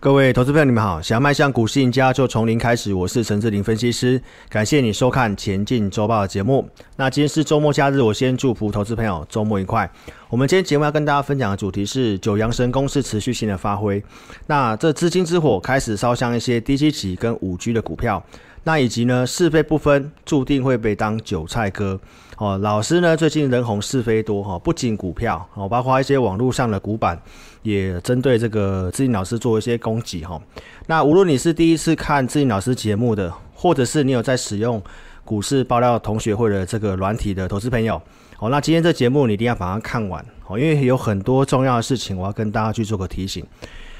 各位投资朋友，你们好！想要迈向股市赢家，就从零开始。我是陈志霖分析师，感谢你收看《前进周报》的节目。那今天是周末假日，我先祝福投资朋友周末愉快。我们今天节目要跟大家分享的主题是九阳神功是持续性的发挥。那这资金之火开始烧向一些低基期跟五 G 的股票。那以及呢，是非不分，注定会被当韭菜割。哦，老师呢最近人红是非多哈，不仅股票哦，包括一些网络上的股板，也针对这个志霖老师做一些攻击哈。那无论你是第一次看志霖老师节目的，或者是你有在使用股市爆料同学会的这个软体的投资朋友，哦，那今天这节目你一定要把它看完哦，因为有很多重要的事情我要跟大家去做个提醒。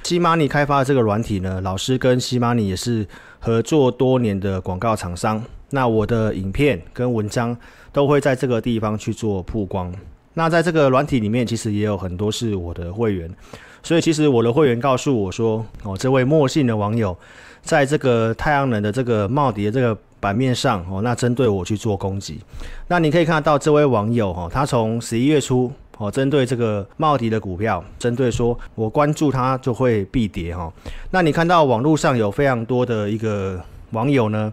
西马尼开发的这个软体呢，老师跟西马尼也是合作多年的广告厂商。那我的影片跟文章都会在这个地方去做曝光。那在这个软体里面，其实也有很多是我的会员。所以其实我的会员告诉我说，哦，这位莫姓的网友在这个太阳能的这个茂迪的这个版面上，哦，那针对我去做攻击。那你可以看到这位网友，哈，他从十一月初。哦，针对这个茂迪的股票，针对说我关注它就会必跌哈。那你看到网络上有非常多的一个网友呢，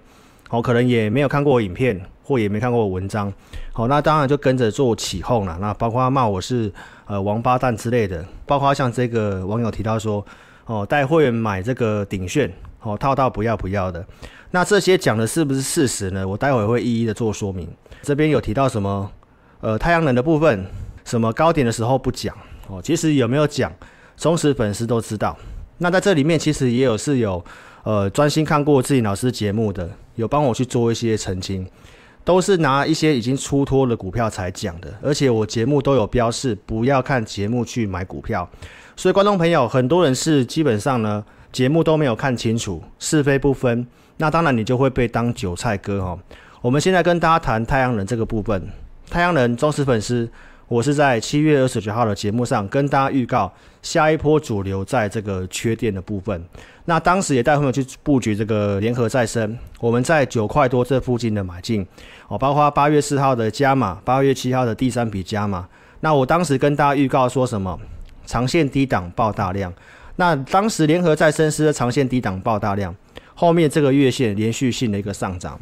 哦，可能也没有看过影片，或也没看过文章，好，那当然就跟着做起哄了。那包括骂我是呃王八蛋之类的，包括像这个网友提到说，哦，带会员买这个顶炫，哦，套到不要不要的。那这些讲的是不是事实呢？我待会会一一的做说明。这边有提到什么？呃，太阳能的部分。什么高点的时候不讲哦？其实有没有讲，忠实粉丝都知道。那在这里面其实也有是有呃专心看过自己老师节目的，有帮我去做一些澄清，都是拿一些已经出脱的股票才讲的。而且我节目都有标示，不要看节目去买股票。所以观众朋友，很多人是基本上呢节目都没有看清楚，是非不分，那当然你就会被当韭菜割哦。我们现在跟大家谈太阳能这个部分，太阳能忠实粉丝。我是在七月二十九号的节目上跟大家预告，下一波主流在这个缺电的部分。那当时也带朋友去布局这个联合再生，我们在九块多这附近的买进哦，包括八月四号的加码，八月七号的第三笔加码。那我当时跟大家预告说什么？长线低档爆大量。那当时联合再生是长线低档爆大量，后面这个月线连续性的一个上涨。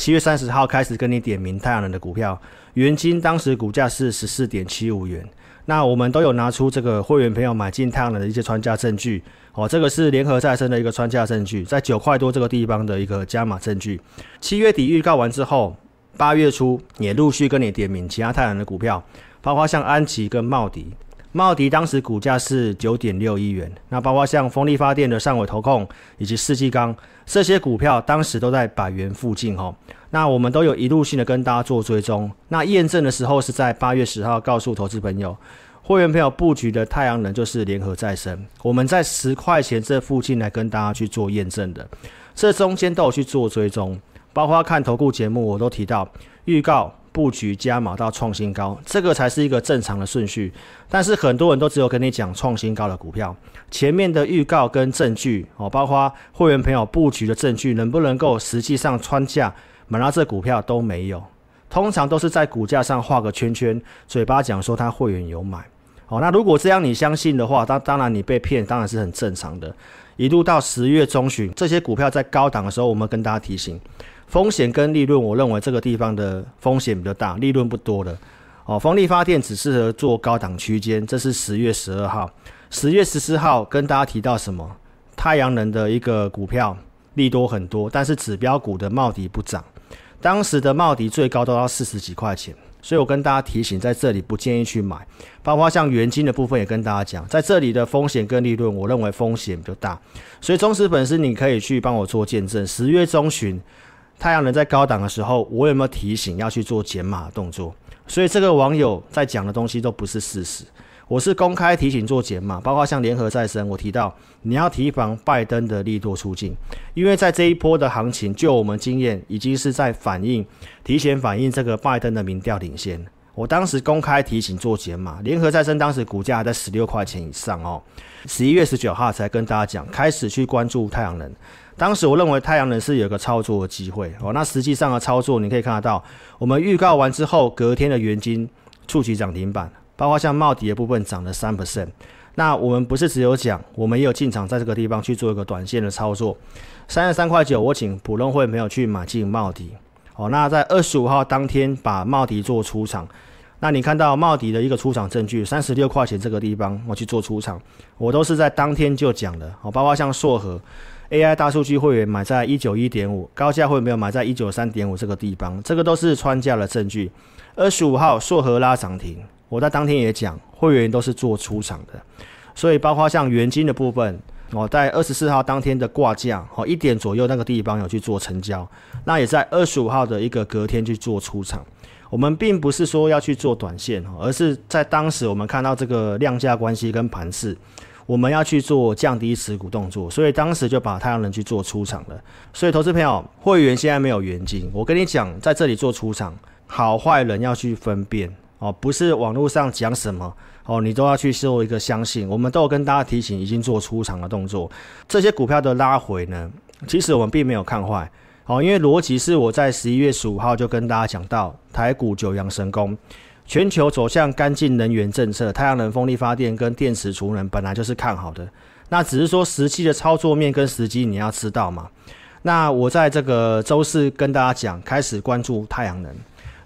七月三十号开始跟你点名太阳能的股票。元金当时股价是十四点七五元，那我们都有拿出这个会员朋友买进太阳能的一些穿价证据，哦，这个是联合再生的一个穿价证据，在九块多这个地方的一个加码证据。七月底预告完之后，八月初也陆续跟你点名其他太阳能的股票，包括像安琪跟茂迪。茂迪当时股价是九点六一元，那包括像风力发电的上尾投控以及世纪钢这些股票，当时都在百元附近哈。那我们都有一路性的跟大家做追踪，那验证的时候是在八月十号告诉投资朋友，会员朋友布局的太阳能就是联合再生，我们在十块钱这附近来跟大家去做验证的，这中间都有去做追踪，包括看投顾节目我都提到预告。布局加码到创新高，这个才是一个正常的顺序。但是很多人都只有跟你讲创新高的股票，前面的预告跟证据哦，包括会员朋友布局的证据，能不能够实际上穿价买到这股票都没有。通常都是在股价上画个圈圈，嘴巴讲说他会员有买。哦，那如果这样你相信的话，当当然你被骗，当然是很正常的。一路到十月中旬，这些股票在高档的时候，我们跟大家提醒。风险跟利润，我认为这个地方的风险比较大，利润不多的。哦，风力发电只适合做高档区间。这是十月十二号，十月十四号跟大家提到什么？太阳能的一个股票利多很多，但是指标股的茂迪不涨。当时的茂迪最高都要四十几块钱。所以我跟大家提醒，在这里不建议去买，包括像元金的部分也跟大家讲，在这里的风险跟利润，我认为风险比较大。所以忠实粉丝，你可以去帮我做见证。十月中旬，太阳能在高档的时候，我有没有提醒要去做减码动作？所以这个网友在讲的东西都不是事实。我是公开提醒做减码，包括像联合再生，我提到你要提防拜登的利多出镜，因为在这一波的行情，就我们经验，已经是在反映、提前反映这个拜登的民调领先。我当时公开提醒做减码，联合再生当时股价还在十六块钱以上哦。十一月十九号才跟大家讲，开始去关注太阳能。当时我认为太阳能是有个操作的机会哦。那实际上的操作，你可以看得到，我们预告完之后，隔天的元金触及涨停板。包括像茂迪的部分涨了三 percent，那我们不是只有讲，我们也有进场在这个地方去做一个短线的操作。三十三块九，我请普通会没有去买进茂迪。哦，那在二十五号当天把茂迪做出场。那你看到茂迪的一个出场证据，三十六块钱这个地方我去做出场，我都是在当天就讲的。哦，包括像硕和 AI 大数据会员买在一九一点五，高价会没有买在一九三点五这个地方，这个都是穿价的证据。二十五号硕和拉涨停，我在当天也讲，会员都是做出场的。所以包括像元金的部分，哦，在二十四号当天的挂价，哦一点左右那个地方有去做成交，那也在二十五号的一个隔天去做出场。我们并不是说要去做短线，而是在当时我们看到这个量价关系跟盘势，我们要去做降低持股动作，所以当时就把太阳能去做出场了。所以投资朋友，会员现在没有元金，我跟你讲，在这里做出场，好坏人要去分辨哦，不是网络上讲什么哦，你都要去做一个相信。我们都有跟大家提醒，已经做出场的动作，这些股票的拉回呢，其实我们并没有看坏。哦，因为逻辑是我在十一月十五号就跟大家讲到，台股九阳神功，全球走向干净能源政策，太阳能、风力发电跟电池储能本来就是看好的，那只是说实际的操作面跟时机你要知道嘛。那我在这个周四跟大家讲，开始关注太阳能，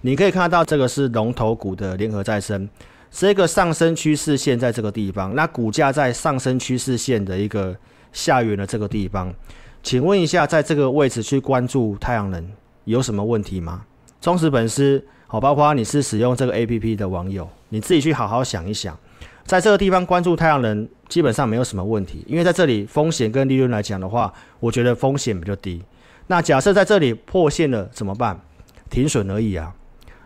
你可以看到这个是龙头股的联合再生，这个上升趋势线在这个地方，那股价在上升趋势线的一个下缘的这个地方。请问一下，在这个位置去关注太阳能有什么问题吗？忠实粉丝，好，包括你是使用这个 APP 的网友，你自己去好好想一想，在这个地方关注太阳能基本上没有什么问题，因为在这里风险跟利润来讲的话，我觉得风险比较低。那假设在这里破线了怎么办？停损而已啊。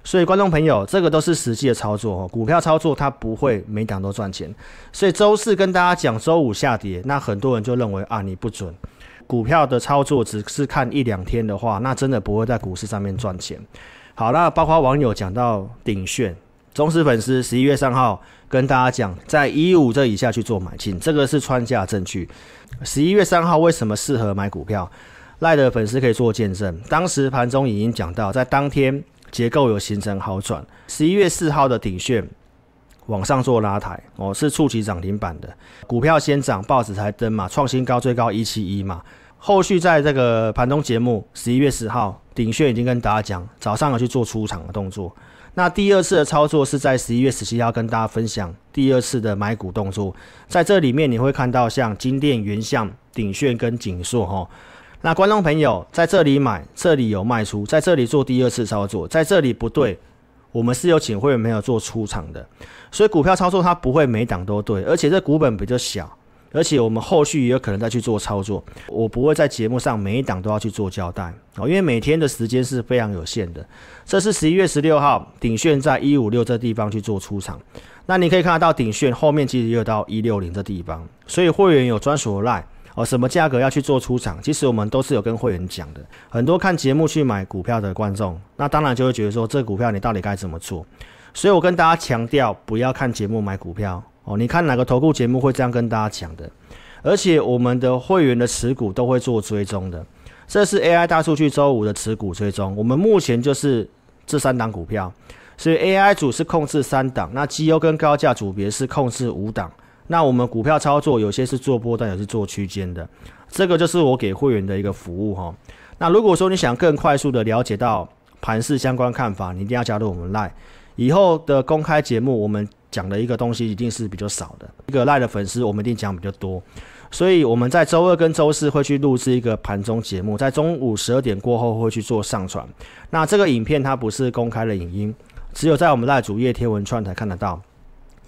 所以观众朋友，这个都是实际的操作哦，股票操作它不会每档都赚钱。所以周四跟大家讲周五下跌，那很多人就认为啊你不准。股票的操作只是看一两天的话，那真的不会在股市上面赚钱。好，那包括网友讲到鼎炫，忠实粉丝十一月三号跟大家讲，在一五这以下去做买进，这个是穿价证据。十一月三号为什么适合买股票？赖的粉丝可以做见证。当时盘中已经讲到，在当天结构有形成好转。十一月四号的鼎炫。往上做拉抬哦，是触及涨停板的股票先涨，报纸才登嘛，创新高最高一七一嘛。后续在这个盘中节目，十一月十号，鼎炫已经跟大家讲，早上要去做出场的动作。那第二次的操作是在十一月十七号跟大家分享第二次的买股动作，在这里面你会看到像金电、原相、鼎炫跟景硕哈。那观众朋友在这里买，这里有卖出，在这里做第二次操作，在这里不对，我们是有请会员没有做出场的。所以股票操作它不会每档都对，而且这股本比较小，而且我们后续也有可能再去做操作。我不会在节目上每一档都要去做交代哦，因为每天的时间是非常有限的。这是十一月十六号，鼎炫在一五六这地方去做出场，那你可以看得到鼎炫后面其实也有到一六零这地方，所以会员有专属的 LINE 哦，什么价格要去做出场，其实我们都是有跟会员讲的。很多看节目去买股票的观众，那当然就会觉得说，这股票你到底该怎么做？所以我跟大家强调，不要看节目买股票哦。你看哪个投顾节目会这样跟大家讲的？而且我们的会员的持股都会做追踪的。这是 AI 大数据周五的持股追踪。我们目前就是这三档股票，所以 AI 组是控制三档，那绩优跟高价组别是控制五档。那我们股票操作有些是做波段，有些是做区间的。这个就是我给会员的一个服务哈。那如果说你想更快速的了解到盘市相关看法，你一定要加入我们赖。以后的公开节目，我们讲的一个东西一定是比较少的。一个赖的粉丝，我们一定讲比较多。所以我们在周二跟周四会去录制一个盘中节目，在中午十二点过后会去做上传。那这个影片它不是公开的影音，只有在我们赖主页贴文串才看得到。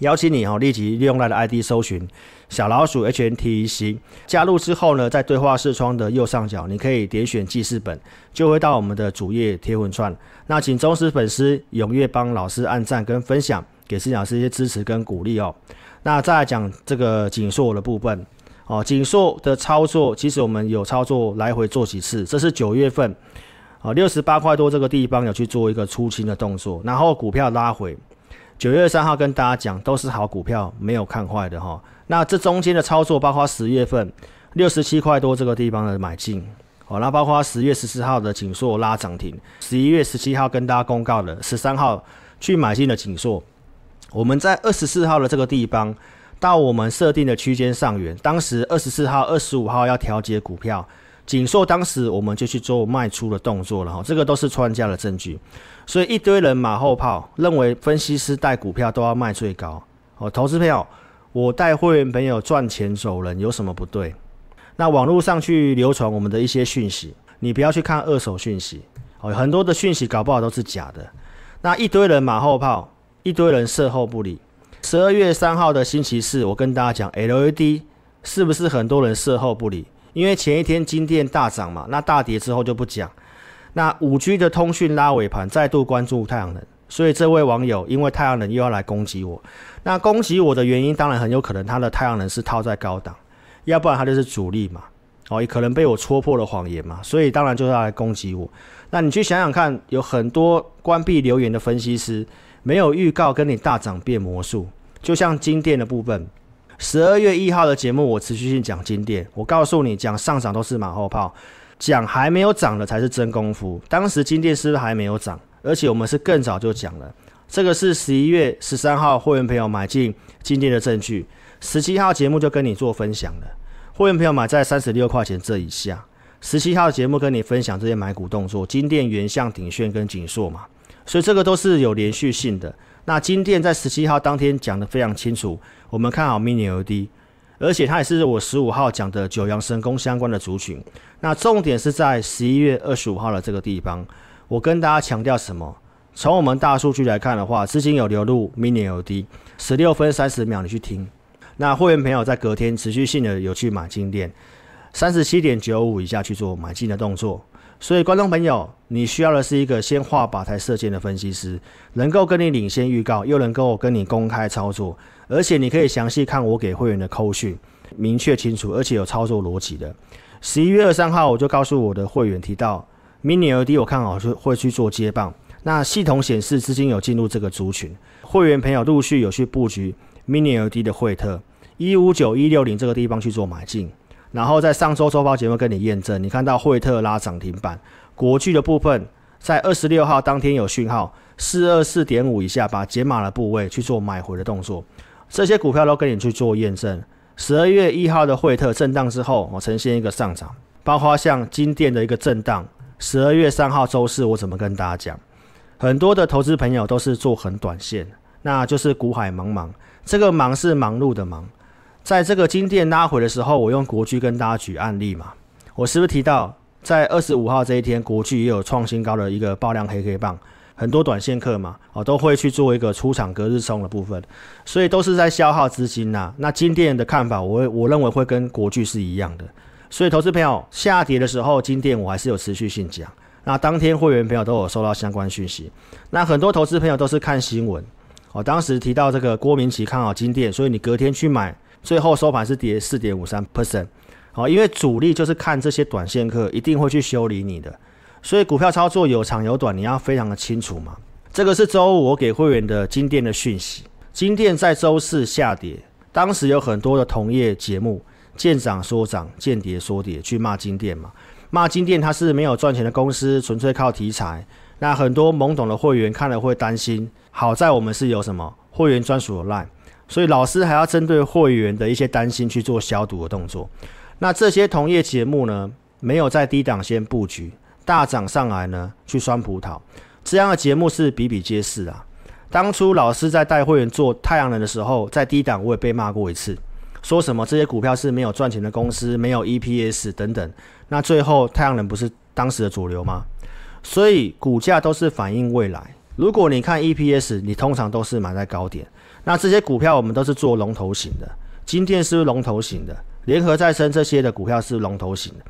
邀请你哦，立即利用赖的 ID 搜寻小老鼠 HNTEC，加入之后呢，在对话视窗的右上角，你可以点选记事本，就会到我们的主页贴文串。那请忠实粉丝踊跃帮老师按赞跟分享，给思老师一些支持跟鼓励哦。那再来讲这个景硕的部分哦，紧缩的操作其实我们有操作来回做几次，这是九月份啊六十八块多这个地方有去做一个出清的动作，然后股票拉回。九月三号跟大家讲，都是好股票，没有看坏的哈。那这中间的操作，包括十月份六十七块多这个地方的买进，好，那包括十月十四号的景硕拉涨停，十一月十七号跟大家公告的十三号去买进的景硕，我们在二十四号的这个地方到我们设定的区间上缘，当时二十四号、二十五号要调节股票，景硕当时我们就去做卖出的动作了哈，这个都是专家的证据。所以一堆人马后炮，认为分析师带股票都要卖最高。哦，投资朋友，我带会员朋友赚钱走人有什么不对？那网络上去流传我们的一些讯息，你不要去看二手讯息，哦，很多的讯息搞不好都是假的。那一堆人马后炮，一堆人事后不理。十二月三号的星期四，我跟大家讲，LED 是不是很多人事后不理？因为前一天金电大涨嘛，那大跌之后就不讲。那五 G 的通讯拉尾盘，再度关注太阳能，所以这位网友因为太阳能又要来攻击我。那攻击我的原因，当然很有可能他的太阳能是套在高档，要不然他就是主力嘛。哦，也可能被我戳破了谎言嘛，所以当然就是要来攻击我。那你去想想看，有很多关闭留言的分析师。没有预告跟你大涨变魔术，就像金电的部分，十二月一号的节目我持续性讲金电，我告诉你讲上涨都是马后炮，讲还没有涨的才是真功夫。当时金电是不是还没有涨？而且我们是更早就讲了，这个是十一月十三号会员朋友买进金电的证据，十七号节目就跟你做分享了，会员朋友买在三十六块钱这以下，十七号节目跟你分享这些买股动作，金电、原相、鼎炫跟景硕嘛。所以这个都是有连续性的。那金店在十七号当天讲得非常清楚，我们看好 Mini LD，而且它也是我十五号讲的九阳神功相关的族群。那重点是在十一月二十五号的这个地方，我跟大家强调什么？从我们大数据来看的话，资金有流入 Mini LD，十六分三十秒你去听。那会员朋友在隔天持续性的有去买金店，三十七点九五以下去做买进的动作。所以，观众朋友，你需要的是一个先画靶才射箭的分析师，能够跟你领先预告，又能够跟你公开操作，而且你可以详细看我给会员的扣讯，明确清楚，而且有操作逻辑的。十一月二三号，我就告诉我的会员提到，Mini L D 我看好就会去做接棒。那系统显示资金有进入这个族群，会员朋友陆续有去布局 Mini L D 的惠特一五九一六零这个地方去做买进。然后在上周周报节目跟你验证，你看到惠特拉涨停板，国巨的部分在二十六号当天有讯号，四二四点五以下把解码的部位去做买回的动作，这些股票都跟你去做验证。十二月一号的惠特震荡之后，我呈现一个上涨，包括像金电的一个震荡。十二月三号周四我怎么跟大家讲？很多的投资朋友都是做很短线，那就是股海茫茫，这个忙是忙碌的忙。在这个金电拉回的时候，我用国巨跟大家举案例嘛。我是不是提到在二十五号这一天，国巨也有创新高的一个爆量黑黑棒，很多短线客嘛，哦都会去做一个出场隔日冲的部分，所以都是在消耗资金呐。那金电的看法，我我认为会跟国巨是一样的。所以投资朋友下跌的时候，金电我还是有持续性讲。那当天会员朋友都有收到相关讯息。那很多投资朋友都是看新闻，我当时提到这个郭明錤看好金电，所以你隔天去买。最后收盘是跌四点五三 percent，好，因为主力就是看这些短线客一定会去修理你的，所以股票操作有长有短，你要非常的清楚嘛。这个是周五我给会员的金店的讯息，金店在周四下跌，当时有很多的同业节目见涨说涨，见跌说跌，去骂金店嘛，骂金店它是没有赚钱的公司，纯粹靠题材。那很多懵懂的会员看了会担心，好在我们是有什么会员专属的 line。所以老师还要针对会员的一些担心去做消毒的动作。那这些同业节目呢，没有在低档先布局，大涨上来呢去酸葡萄，这样的节目是比比皆是啊。当初老师在带会员做太阳能的时候，在低档我也被骂过一次，说什么这些股票是没有赚钱的公司，没有 EPS 等等。那最后太阳能不是当时的主流吗？所以股价都是反映未来。如果你看 EPS，你通常都是买在高点。那这些股票我们都是做龙头型的，金电是龙头型的？联合再生这些的股票是龙头型的。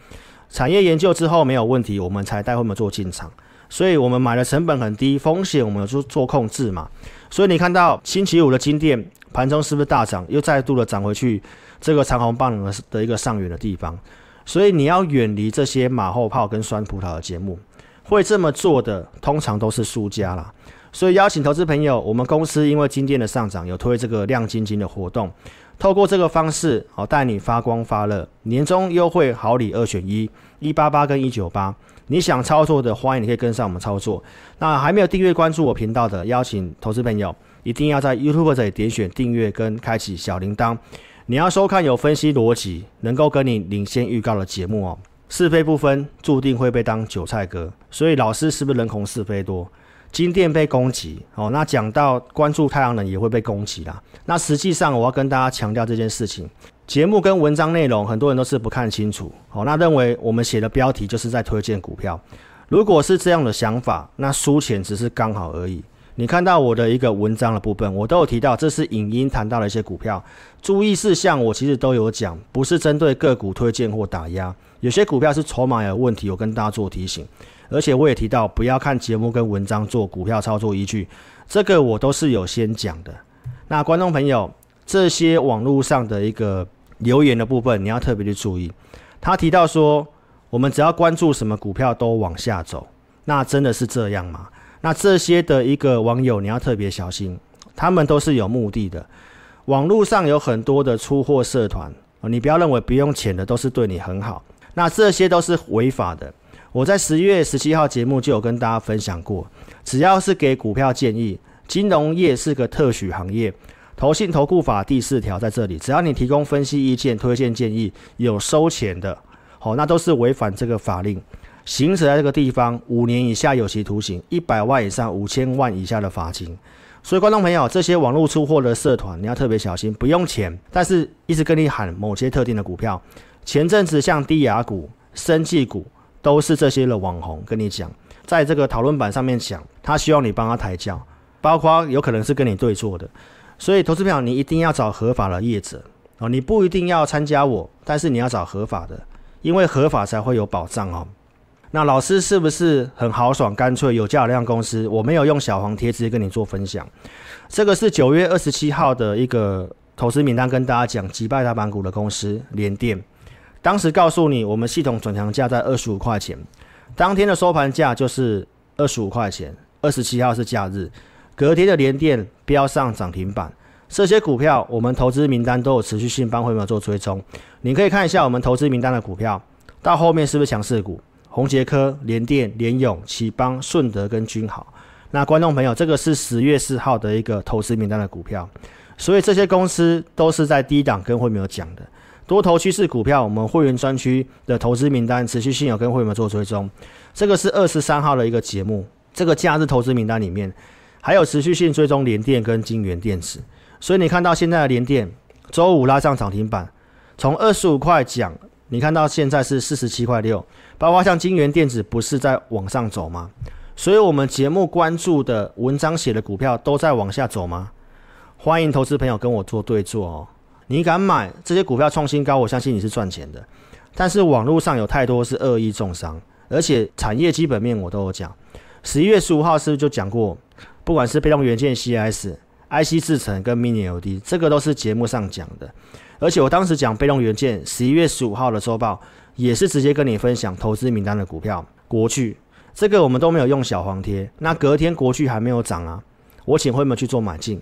产业研究之后没有问题，我们才带会们做进场。所以我们买的成本很低，风险我们有做做控制嘛。所以你看到星期五的金电盘中是不是大涨，又再度的涨回去这个长虹棒的一个上缘的地方？所以你要远离这些马后炮跟酸葡萄的节目，会这么做的通常都是输家啦。所以邀请投资朋友，我们公司因为金店的上涨，有推这个亮晶晶的活动，透过这个方式，好带你发光发热。年终优惠好礼二选一，一八八跟一九八，你想操作的，欢迎你可以跟上我们操作。那还没有订阅关注我频道的，邀请投资朋友一定要在 YouTube 这里点选订阅跟开启小铃铛。你要收看有分析逻辑、能够跟你领先预告的节目哦。是非不分，注定会被当韭菜割。所以老师是不是人红是非多？金店被攻击哦，那讲到关注太阳能也会被攻击啦。那实际上我要跟大家强调这件事情，节目跟文章内容很多人都是不看清楚哦，那认为我们写的标题就是在推荐股票。如果是这样的想法，那输钱只是刚好而已。你看到我的一个文章的部分，我都有提到，这是影音谈到的一些股票注意事项，我其实都有讲，不是针对个股推荐或打压。有些股票是筹码有问题，我跟大家做提醒，而且我也提到不要看节目跟文章做股票操作依据，这个我都是有先讲的。那观众朋友，这些网络上的一个留言的部分，你要特别去注意。他提到说，我们只要关注什么股票都往下走，那真的是这样吗？那这些的一个网友，你要特别小心，他们都是有目的的。网络上有很多的出货社团，你不要认为不用钱的都是对你很好。那这些都是违法的。我在十月十七号节目就有跟大家分享过，只要是给股票建议，金融业是个特许行业，投信投顾法第四条在这里，只要你提供分析意见、推荐建议，有收钱的，好，那都是违反这个法令，行驶在这个地方五年以下有期徒刑，一百万以上五千万以下的罚金。所以观众朋友，这些网络出货的社团你要特别小心，不用钱，但是一直跟你喊某些特定的股票。前阵子像低亚股、生技股，都是这些的网红跟你讲，在这个讨论板上面讲，他希望你帮他抬轿，包括有可能是跟你对做的，所以投资票你一定要找合法的业者哦，你不一定要参加我，但是你要找合法的，因为合法才会有保障哦。那老师是不是很豪爽、干脆？有价有量公司，我没有用小黄贴直接跟你做分享，这个是九月二十七号的一个投资名单，跟大家讲击败大盘股的公司联电。当时告诉你，我们系统转强价在二十五块钱，当天的收盘价就是二十五块钱。二十七号是假日，隔天的联电飙上涨停板。这些股票我们投资名单都有持续性帮会员做追踪，你可以看一下我们投资名单的股票，到后面是不是强势股？宏捷科、联电、联咏、启邦、顺德跟君豪。那观众朋友，这个是十月四号的一个投资名单的股票，所以这些公司都是在低档跟会员讲的。多头趋势股票，我们会员专区的投资名单持续性有跟会员们做追踪。这个是二十三号的一个节目，这个假日投资名单里面还有持续性追踪联电跟金元电子。所以你看到现在的联电周五拉上涨停板，从二十五块讲，你看到现在是四十七块六。包括像金元电子不是在往上走吗？所以我们节目关注的文章写的股票都在往下走吗？欢迎投资朋友跟我做对做哦。你敢买这些股票创新高，我相信你是赚钱的。但是网络上有太多是恶意重伤，而且产业基本面我都有讲。十一月十五号是不是就讲过？不管是被动元件、CIS、IC 制程跟 Mini LED，这个都是节目上讲的。而且我当时讲被动元件，十一月十五号的周报也是直接跟你分享投资名单的股票。国巨这个我们都没有用小黄贴，那隔天国巨还没有涨啊，我请会员去做买进。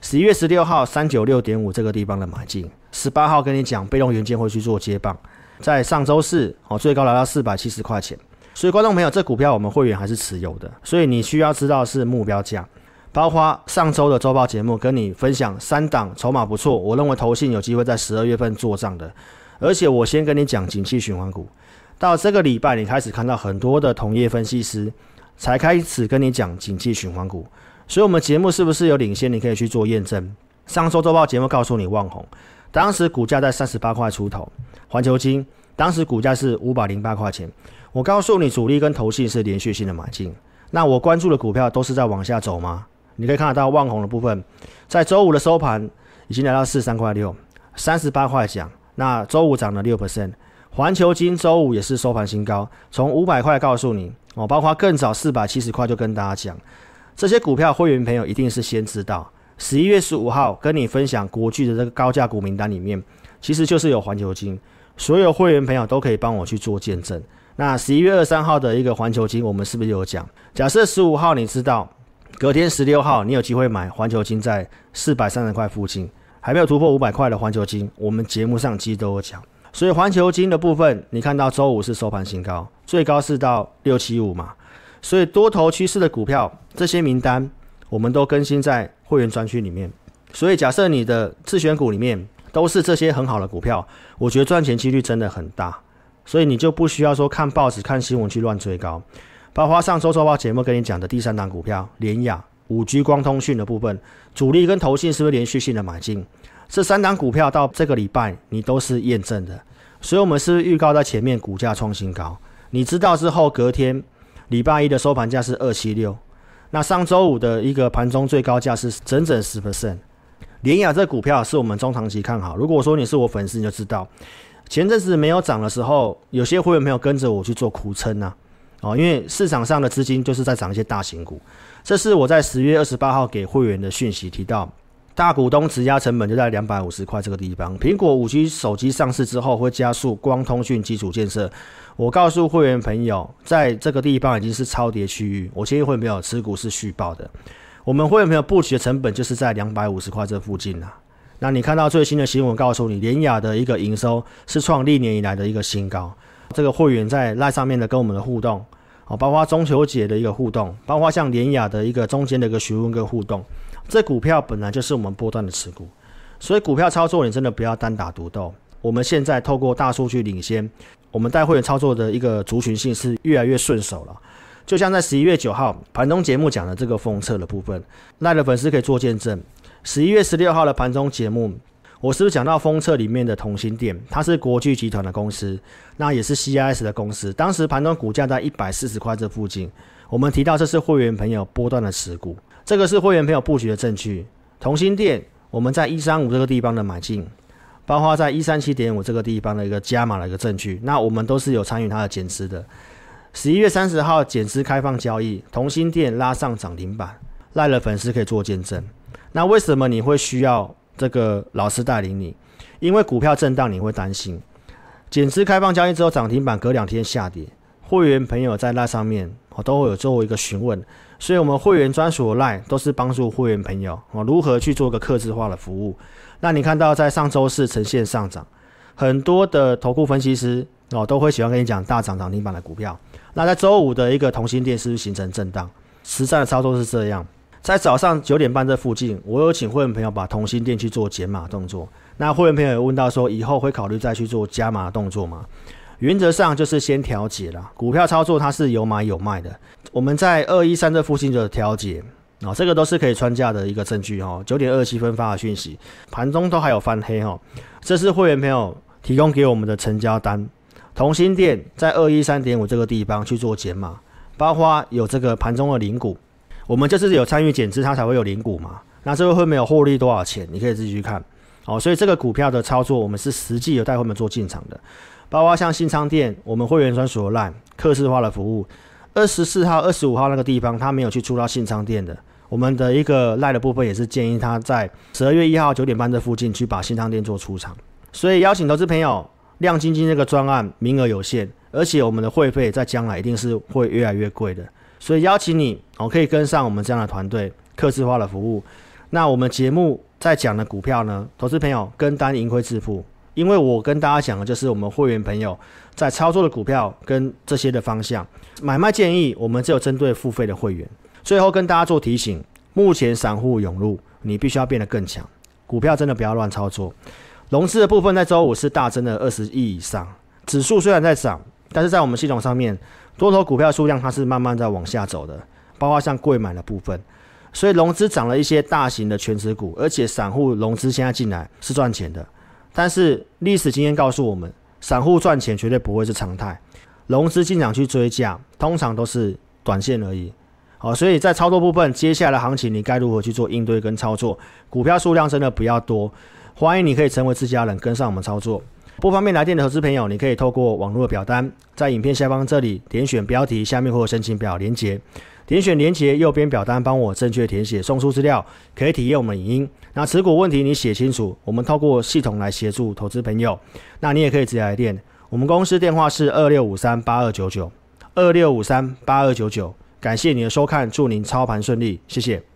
十一月十六号三九六点五这个地方的买进，十八号跟你讲被动元件会去做接棒，在上周四哦最高来到四百七十块钱，所以观众朋友这股票我们会员还是持有的，所以你需要知道是目标价，包括上周的周报节目跟你分享三档筹码不错，我认为投信有机会在十二月份做账的，而且我先跟你讲景气循环股，到这个礼拜你开始看到很多的同业分析师才开始跟你讲景气循环股。所以，我们节目是不是有领先？你可以去做验证。上周周报节目告诉你，旺宏当时股价在三十八块出头，环球金当时股价是五百零八块钱。我告诉你，主力跟投信是连续性的买进。那我关注的股票都是在往下走吗？你可以看得到，旺宏的部分在周五的收盘已经来到四十三块六，三十八块讲。那周五涨了六 percent。环球金周五也是收盘新高，从五百块告诉你哦，包括更早四百七十块就跟大家讲。这些股票会员朋友一定是先知道，十一月十五号跟你分享国巨的这个高价股名单里面，其实就是有环球金，所有会员朋友都可以帮我去做见证。那十一月二三号的一个环球金，我们是不是有讲？假设十五号你知道，隔天十六号你有机会买环球金在四百三十块附近，还没有突破五百块的环球金，我们节目上其实都有讲。所以环球金的部分，你看到周五是收盘新高，最高是到六七五嘛。所以多头趋势的股票，这些名单我们都更新在会员专区里面。所以假设你的自选股里面都是这些很好的股票，我觉得赚钱几率真的很大。所以你就不需要说看报纸、看新闻去乱追高。包括上周周报节目跟你讲的第三档股票联亚五 G 光通讯的部分，主力跟投信是不是连续性的买进？这三档股票到这个礼拜你都是验证的。所以我们是预告在前面股价创新高，你知道之后隔天礼拜一的收盘价是二七六，那上周五的一个盘中最高价是整整十 percent。联雅这股票是我们中长期看好。如果说你是我粉丝，你就知道。前阵子没有涨的时候，有些会员没有跟着我去做苦撑呐，哦，因为市场上的资金就是在涨一些大型股。这是我在十月二十八号给会员的讯息提到，大股东质押成本就在两百五十块这个地方。苹果五 G 手机上市之后，会加速光通讯基础建设。我告诉会员朋友，在这个地方已经是超跌区域，我建议会员朋友持股是续报的。我们会员朋友布局的成本就是在两百五十块这附近呐。那你看到最新的新闻，告诉你联亚的一个营收是创历年以来的一个新高。这个会员在赖上面的跟我们的互动，哦，包括中秋节的一个互动，包括像联亚的一个中间的一个询问跟互动。这股票本来就是我们波段的持股，所以股票操作你真的不要单打独斗。我们现在透过大数据领先，我们带会员操作的一个族群性是越来越顺手了。就像在十一月九号盘中节目讲的这个封测的部分，赖的粉丝可以做见证。十一月十六号的盘中节目，我是不是讲到封测里面的同心店？它是国巨集团的公司，那也是 CIS 的公司。当时盘中股价在一百四十块这附近，我们提到这是会员朋友波段的持股，这个是会员朋友布局的证据。同心店我们在一三五这个地方的买进，包括在一三七点五这个地方的一个加码的一个证据，那我们都是有参与它的减持的。十一月三十号减资开放交易，同心店拉上涨停板，赖了粉丝可以做见证。那为什么你会需要这个老师带领你？因为股票震荡你会担心，减资开放交易之后涨停板隔两天下跌，会员朋友在那上面我都会有做一个询问，所以我们会员专属的 LINE 都是帮助会员朋友哦如何去做个客制化的服务。那你看到在上周四呈现上涨，很多的投顾分析师哦都会喜欢跟你讲大涨涨停板的股票。那在周五的一个同心电是不是形成震荡？实战的操作是这样。在早上九点半这附近，我有请会员朋友把同心电去做减码动作。那会员朋友有问到说，以后会考虑再去做加码动作吗？原则上就是先调节啦。股票操作它是有买有卖的。我们在二一三这附近的调节啊，这个都是可以穿价的一个证据哈。九点二七分发的讯息，盘中都还有翻黑哈。这是会员朋友提供给我们的成交单。同心店在二一三点五这个地方去做减码，包括有这个盘中的零股。我们就是有参与减资，它才会有零股嘛。那这个会没有获利多少钱？你可以自己去看。哦，所以这个股票的操作，我们是实际有带会员做进场的。包括像新昌店，我们会员专属的 LINE 客制化的服务。二十四号、二十五号那个地方，他没有去出到新昌店的。我们的一个赖的部分也是建议他在十二月一号九点半这附近去把新昌店做出场。所以邀请投资朋友，亮晶晶这个专案名额有限，而且我们的会费在将来一定是会越来越贵的。所以邀请你，我可以跟上我们这样的团队，客制化的服务。那我们节目在讲的股票呢，投资朋友跟单盈亏自负。因为我跟大家讲的就是我们会员朋友在操作的股票跟这些的方向，买卖建议我们只有针对付费的会员。最后跟大家做提醒，目前散户涌入，你必须要变得更强，股票真的不要乱操作。融资的部分在周五是大增了二十亿以上，指数虽然在涨，但是在我们系统上面。多头股票数量它是慢慢在往下走的，包括像贵买的部分，所以融资涨了一些大型的全职股，而且散户融资现在进来是赚钱的，但是历史经验告诉我们，散户赚钱绝对不会是常态，融资进场去追价，通常都是短线而已。好，所以在操作部分，接下来的行情你该如何去做应对跟操作？股票数量真的不要多，欢迎你可以成为自家人，跟上我们操作。不方便来电的投资朋友，你可以透过网络的表单，在影片下方这里点选标题，下面会有申请表连接，点选连接右边表单，帮我正确填写送出资料，可以体验我们影音。那持股问题你写清楚，我们透过系统来协助投资朋友。那你也可以直接来电，我们公司电话是二六五三八二九九二六五三八二九九。感谢你的收看，祝您操盘顺利，谢谢。